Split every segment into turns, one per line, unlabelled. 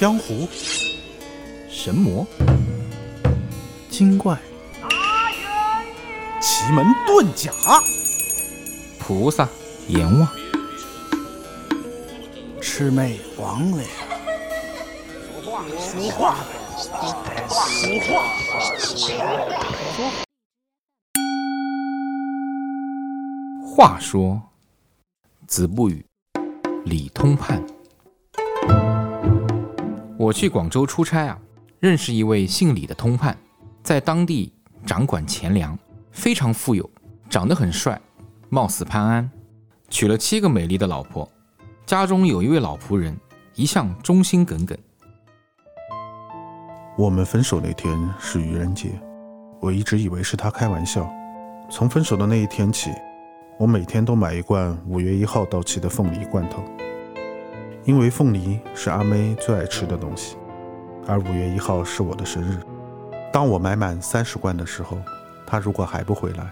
江湖、
神魔、
精怪、
奇门遁甲、
菩萨、阎王、
魑魅魍魉。
俗话，俗话，俗
话，话说，子不语，李通判。我去广州出差啊，认识一位姓李的通判，在当地掌管钱粮，非常富有，长得很帅，貌似潘安，娶了七个美丽的老婆，家中有一位老仆人，一向忠心耿耿。
我们分手那天是愚人节，我一直以为是他开玩笑。从分手的那一天起，我每天都买一罐五月一号到期的凤梨罐头，因为凤梨是阿妹最爱吃的东西，而五月一号是我的生日。当我买满三十罐的时候，他如果还不回来，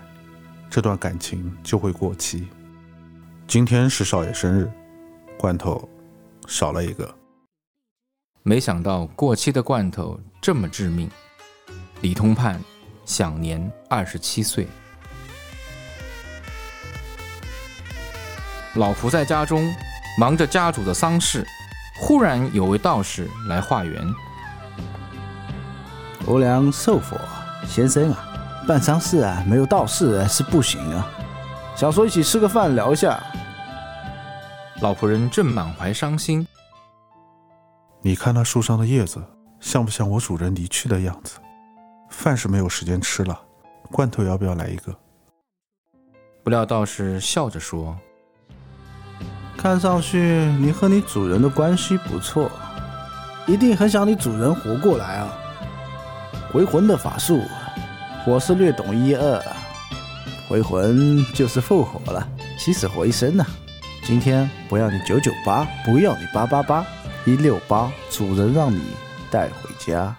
这段感情就会过期。今天是少爷生日，罐头少了一个。
没想到过期的罐头这么致命。李通判享年二十七岁。老仆在家中忙着家主的丧事，忽然有位道士来化缘。
无良寿佛先生啊，办丧事啊，没有道士是不行啊。想说一起吃个饭聊一下。
老仆人正满怀伤心，
你看那树上的叶子，像不像我主人离去的样子？饭是没有时间吃了，罐头要不要来一个？
不料道士笑着说
看上去你和你主人的关系不错，一定很想你主人活过来啊。回魂的法术，我是略懂一二。回魂就是复活了，起死回生呐、今天不要你九九八，不要你八八八，一六八，主人让你带回家。：“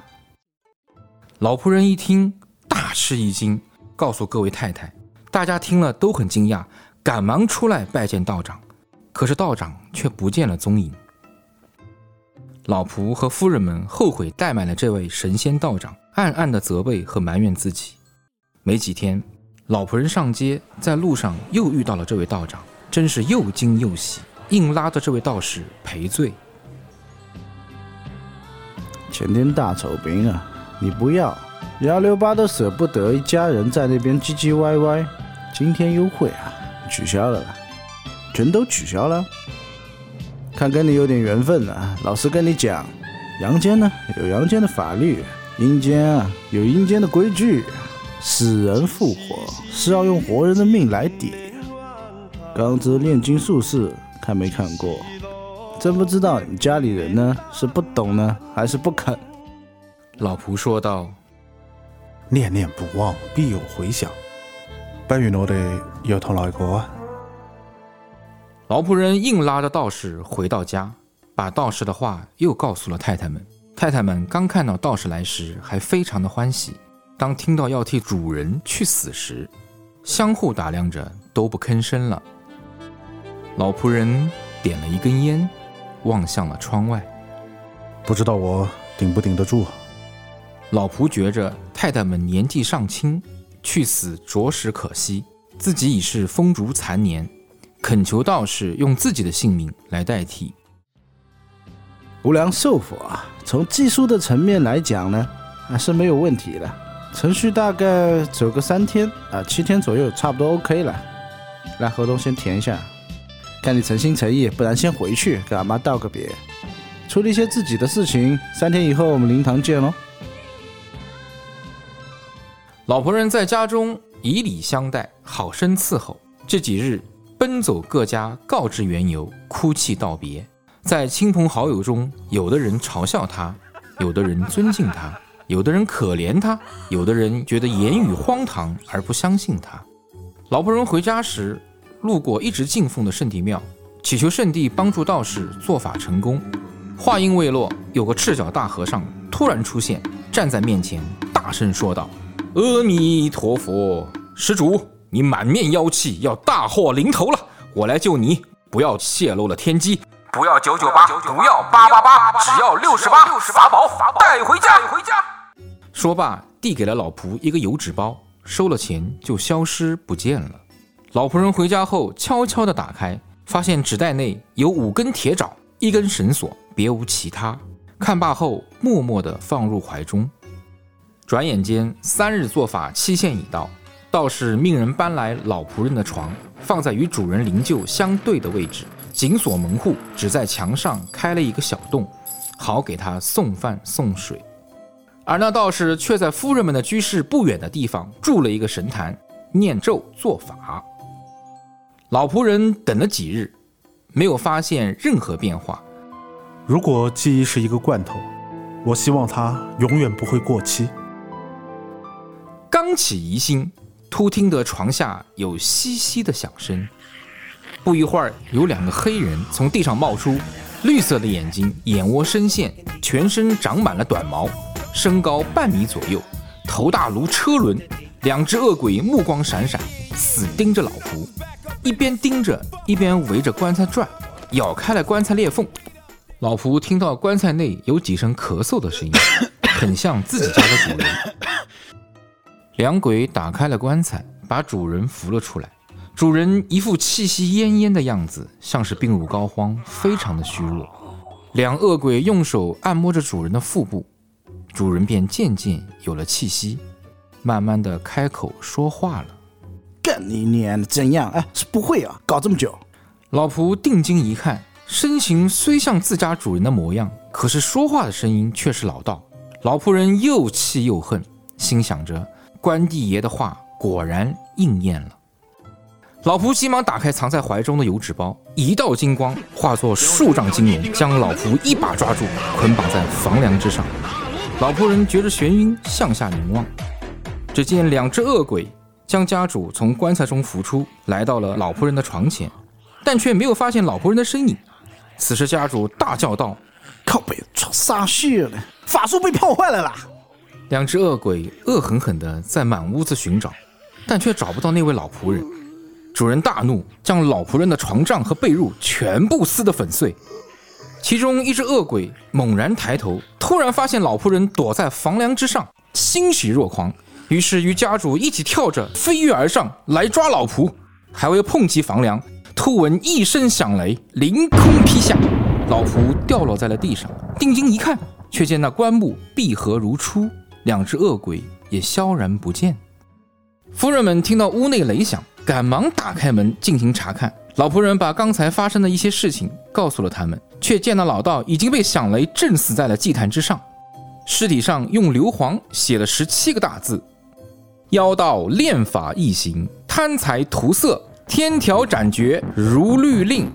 老仆人一听大吃一惊，告诉各位太太。大家听了都很惊讶，赶忙出来拜见道长。可是道长却不见了踪影。老仆和夫人们后悔怠慢了这位神仙道长，暗暗的责备和埋怨自己。没几天，老仆人上街，在路上又遇到了这位道长，真是又惊又喜，硬拉着这位道士赔罪。
前天大酬宾啊，你不要，幺六八都舍不得，一家人在那边唧唧歪歪。今天优惠啊，取消了吧，全都取消了。看跟你有点缘分啊，老实跟你讲，阳间呢有阳间的法律，阴间啊有阴间的规矩，死人复活是要用活人的命来抵。刚之炼金术士，看没看过？真不知道你们家里人呢是不懂呢，还是不肯？
老仆说道
念念不忘，必有回响。不如我哋又同來過啊！
老仆人硬拉着道士回到家，把道士的话又告诉了太太们。太太们刚看到道士来时，还非常的欢喜；当听到要替主人去死时，相互打量着，都不吭声了。老仆人点了一根烟，望向了窗外。
不知道我顶不顶得住？
老仆觉着太太们年纪尚轻，去死着实可惜，自己已是风烛残年，懇求道士用自己的性命来代替。
无量寿佛啊，从技术的层面来讲呢，还是没有问题的。程序大概走个三天啊，七天左右，差不多 OK 了。来，合同先填一下，看你诚心诚意，不然先回去跟阿妈道个别，处理一些自己的事情。三天以后我们灵堂见喽。
老仆人在家中以礼相待，好生伺候。这几日奔走各家，告知缘由，哭泣道别。在亲朋好友中，有的人嘲笑他，有的人尊敬他，有的人可怜他，有的人觉得言语荒唐而不相信他。老仆人回家时，路过一直敬奉的圣地庙，祈求圣地帮助道士做法成功。话音未落，有个赤脚大和尚突然出现，站在面前，大声说道：“阿弥陀佛，施主，你满面妖气，要大祸临头了，我来救你，不要泄露了天机，不要九九八，不要八八八，只要六十八，法宝带回家。回家。说罢，递给了老仆一个油纸包，收了钱就消失不见了。老仆人回家后，悄悄地打开，发现纸袋内有五根铁爪，一根绳索，别无其他。看罢后，默默地放入怀中。转眼间，三日做法期限已到，道士命人搬来老仆人的床，放在与主人灵柩相对的位置。紧锁门户，只在墙上开了一个小洞，好给他送饭送水。而那道士却在夫人们的居室不远的地方筑了一个神坛，念咒做法。老仆人等了几日，没有发现任何变化。
如果记忆是一个罐头，我希望它永远不会过期。
刚起疑心，突听得床下有窸窸的响声。不一会儿，有两个黑人从地上冒出，绿色的眼睛，眼窝深陷，全身长满了短毛，身高半米左右，头大如车轮。两只恶鬼目光闪闪，死盯着老仆，一边盯着，一边围着棺材转，咬开了棺材裂缝。老仆听到棺材内有几声咳嗽的声音，很像自己家的主人。两鬼打开了棺材，把主人扶了出来。主人一副气息奄奄的样子，像是病入膏肓，非常的虚弱。两恶鬼用手按摩着主人的腹部，主人便渐渐有了气息，慢慢的开口说话了。
干你娘的，怎样？哎，是不会啊，搞这么久。
老仆定睛一看，身形虽像自家主人的模样，可是说话的声音却是老道。老仆人又气又恨，心想着关帝爷的话果然应验了。老仆急忙打开藏在怀中的油纸包，一道金光化作数丈金龙，将老仆一把抓住，捆绑在房梁之上。老仆人觉着眩晕，向下凝望，只见两只恶鬼将家主从棺材中扶出，来到了老仆人的床前，但却没有发现老仆人的身影。此时家主大叫道：“
靠背，出啥事了？法术被破坏了啦！”
两只恶鬼恶狠狠地在满屋子寻找，但却找不到那位老仆人。主人大怒，将老仆人的床帐和被褥全部撕得粉碎。其中一只恶鬼猛然抬头，突然发现老仆人躲在房梁之上，欣喜若狂，于是与家主一起跳着飞跃而上来抓老仆。还未碰及房梁，突闻一声响雷，凌空劈下，老仆掉落在了地上。定睛一看，却见那棺木闭合如初，两只恶鬼也消然不见。夫人们听到屋内雷响。赶忙打开门进行查看，老仆人把刚才发生的一些事情告诉了他们，却见到老道已经被响雷震死在了祭坛之上，尸体上用硫磺写了十七个大字：“妖道炼法异行，贪财图色，天条斩绝如律令。”